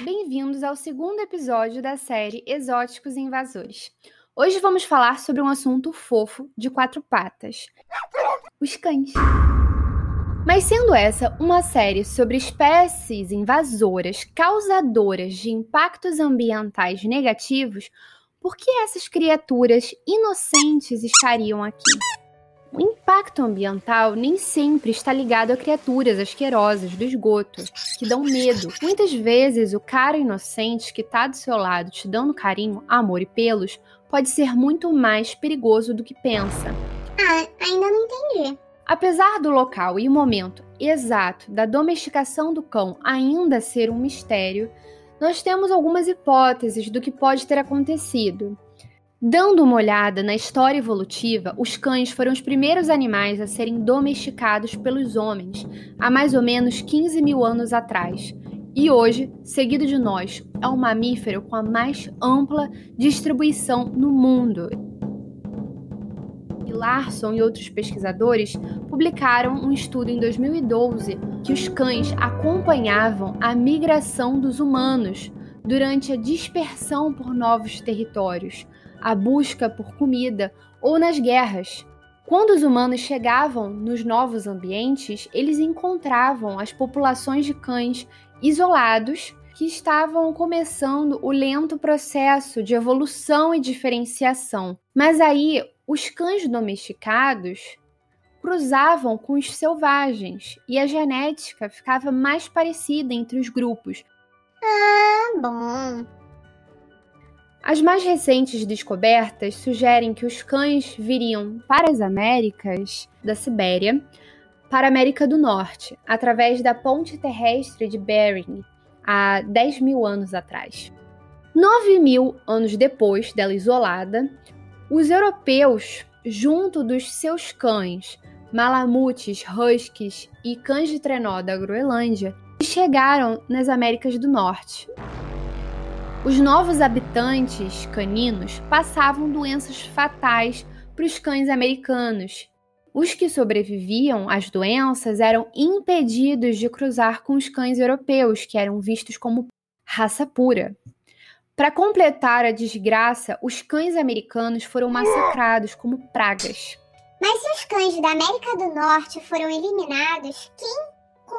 Bem-vindos ao segundo episódio da série Exóticos e Invasores. Hoje vamos falar sobre um assunto fofo de quatro patas: os cães. Mas sendo essa uma série sobre espécies invasoras causadoras de impactos ambientais negativos, por que essas criaturas inocentes estariam aqui? O impacto ambiental nem sempre está ligado a criaturas asquerosas do esgoto, que dão medo. Muitas vezes, o cara inocente que está do seu lado te dando carinho, amor e pelos pode ser muito mais perigoso do que pensa. Ah, ainda não entendi. Apesar do local e o momento exato da domesticação do cão ainda ser um mistério, nós temos algumas hipóteses do que pode ter acontecido. Dando uma olhada na história evolutiva, os cães foram os primeiros animais a serem domesticados pelos homens há mais ou menos 15 mil anos atrás. E hoje, seguido de nós, é o mamífero com a mais ampla distribuição no mundo. Larson e outros pesquisadores publicaram um estudo em 2012 que os cães acompanhavam a migração dos humanos durante a dispersão por novos territórios, a busca por comida ou nas guerras. Quando os humanos chegavam nos novos ambientes, eles encontravam as populações de cães isolados que estavam começando o lento processo de evolução e diferenciação. Mas aí, os cães domesticados cruzavam com os selvagens e a genética ficava mais parecida entre os grupos. Ah, bom. As mais recentes descobertas sugerem que os cães viriam para as Américas da Sibéria para a América do Norte, através da ponte terrestre de Bering, há 10 mil anos atrás. 9 mil anos depois dela isolada, os europeus, junto dos seus cães, malamutes, huskies e cães de trenó da Groenlândia, chegaram nas Américas do Norte, os novos habitantes caninos passavam doenças fatais para os cães americanos. Os que sobreviviam às doenças eram impedidos de cruzar com os cães europeus, que eram vistos como raça pura. Para completar a desgraça, os cães americanos foram massacrados como pragas. Mas se os cães da América do Norte foram eliminados, quem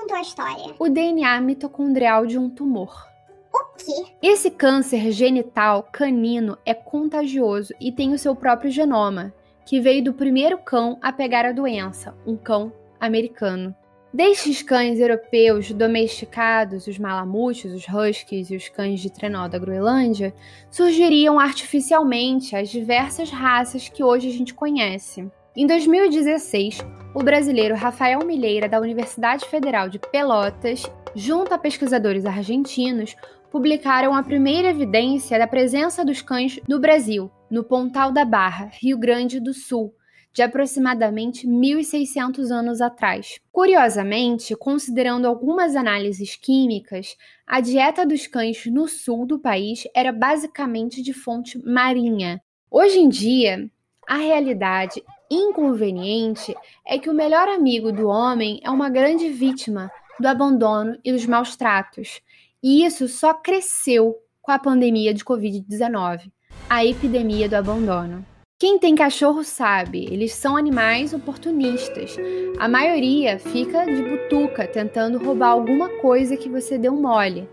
contou a história? O DNA mitocondrial de um tumor. O quê? Esse câncer genital canino é contagioso e tem o seu próprio genoma, que veio do primeiro cão a pegar a doença, um cão americano. Destes cães europeus domesticados, os malamutes, os huskies e os cães de trenó da Groenlândia, surgiriam artificialmente as diversas raças que hoje a gente conhece. Em 2016, o brasileiro Rafael Milheira, da Universidade Federal de Pelotas, junto a pesquisadores argentinos, publicaram a primeira evidência da presença dos cães no Brasil, no Pontal da Barra, Rio Grande do Sul, de aproximadamente 1.600 anos atrás. Curiosamente, considerando algumas análises químicas, a dieta dos cães no sul do país era basicamente de fonte marinha. Hoje em dia, a realidade inconveniente é que o melhor amigo do homem é uma grande vítima do abandono e dos maus tratos. E isso só cresceu com a pandemia de Covid-19, a epidemia do abandono. Quem tem cachorro sabe, eles são animais oportunistas. A maioria fica de butuca tentando roubar alguma coisa que você deu mole.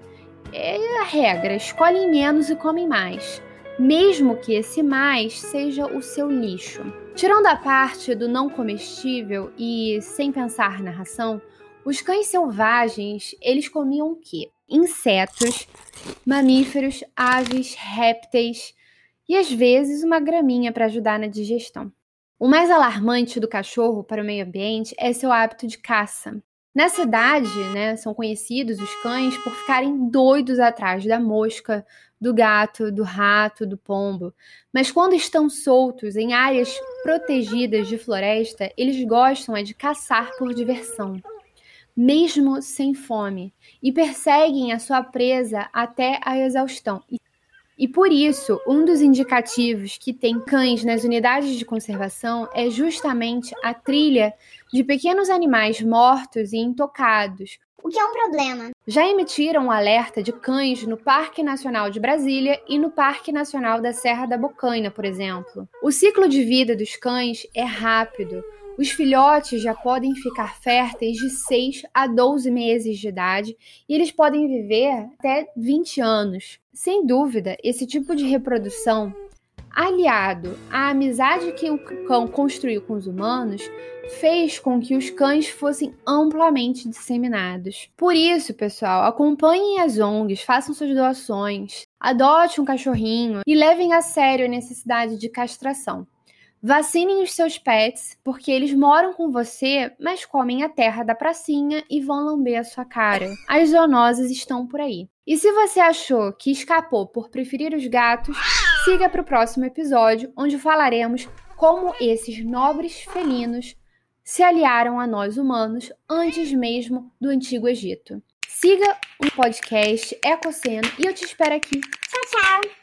É a regra, escolhem menos e comem mais, mesmo que esse mais seja o seu lixo. Tirando a parte do não comestível e sem pensar na ração, os cães selvagens, eles comiam o quê? insetos, mamíferos, aves, répteis e às vezes uma graminha para ajudar na digestão. O mais alarmante do cachorro para o meio ambiente é seu hábito de caça. Na cidade, né, são conhecidos os cães por ficarem doidos atrás da mosca, do gato, do rato, do pombo. Mas quando estão soltos em áreas protegidas de floresta, eles gostam é de caçar por diversão mesmo sem fome, e perseguem a sua presa até a exaustão. E por isso, um dos indicativos que tem cães nas unidades de conservação é justamente a trilha de pequenos animais mortos e intocados, o que é um problema. Já emitiram um alerta de cães no Parque Nacional de Brasília e no Parque Nacional da Serra da Bocaina, por exemplo. O ciclo de vida dos cães é rápido. Os filhotes já podem ficar férteis de 6 a 12 meses de idade e eles podem viver até 20 anos. Sem dúvida, esse tipo de reprodução, aliado à amizade que o cão construiu com os humanos, fez com que os cães fossem amplamente disseminados. Por isso, pessoal, acompanhem as ONGs, façam suas doações, adote um cachorrinho e levem a sério a necessidade de castração. Vacinem os seus pets, porque eles moram com você, mas comem a terra da pracinha e vão lamber a sua cara. As zoonoses estão por aí. E se você achou que escapou por preferir os gatos, siga para o próximo episódio, onde falaremos como esses nobres felinos se aliaram a nós humanos antes mesmo do Antigo Egito. Siga o podcast Ecoceno e eu te espero aqui. Tchau, tchau!